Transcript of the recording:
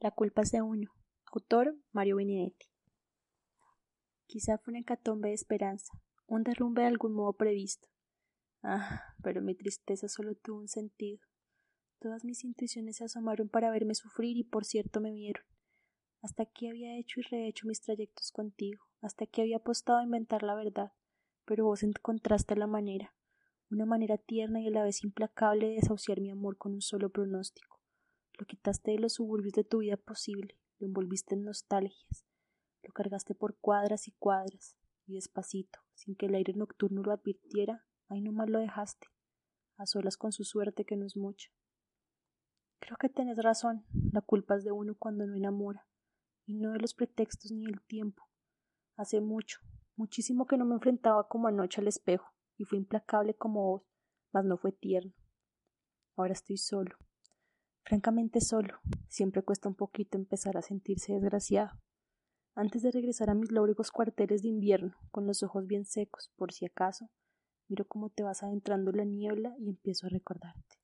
La culpa es de uno. Autor Mario Benedetti. Quizá fue una hecatombe de esperanza, un derrumbe de algún modo previsto. Ah, pero mi tristeza solo tuvo un sentido. Todas mis intuiciones se asomaron para verme sufrir y por cierto me vieron. Hasta aquí había hecho y rehecho mis trayectos contigo, hasta aquí había apostado a inventar la verdad, pero vos encontraste la manera, una manera tierna y a la vez implacable de desahuciar mi amor con un solo pronóstico. Lo quitaste de los suburbios de tu vida posible, lo envolviste en nostalgias, lo cargaste por cuadras y cuadras, y despacito, sin que el aire nocturno lo advirtiera, ahí nomás lo dejaste, a solas con su suerte que no es mucha. Creo que tenés razón, la culpa es de uno cuando no enamora, y no de los pretextos ni el tiempo. Hace mucho, muchísimo que no me enfrentaba como anoche al espejo, y fue implacable como vos, mas no fue tierno. Ahora estoy solo, francamente solo. Siempre cuesta un poquito empezar a sentirse desgraciado. Antes de regresar a mis lóbregos cuarteles de invierno, con los ojos bien secos, por si acaso, miro cómo te vas adentrando en la niebla y empiezo a recordarte.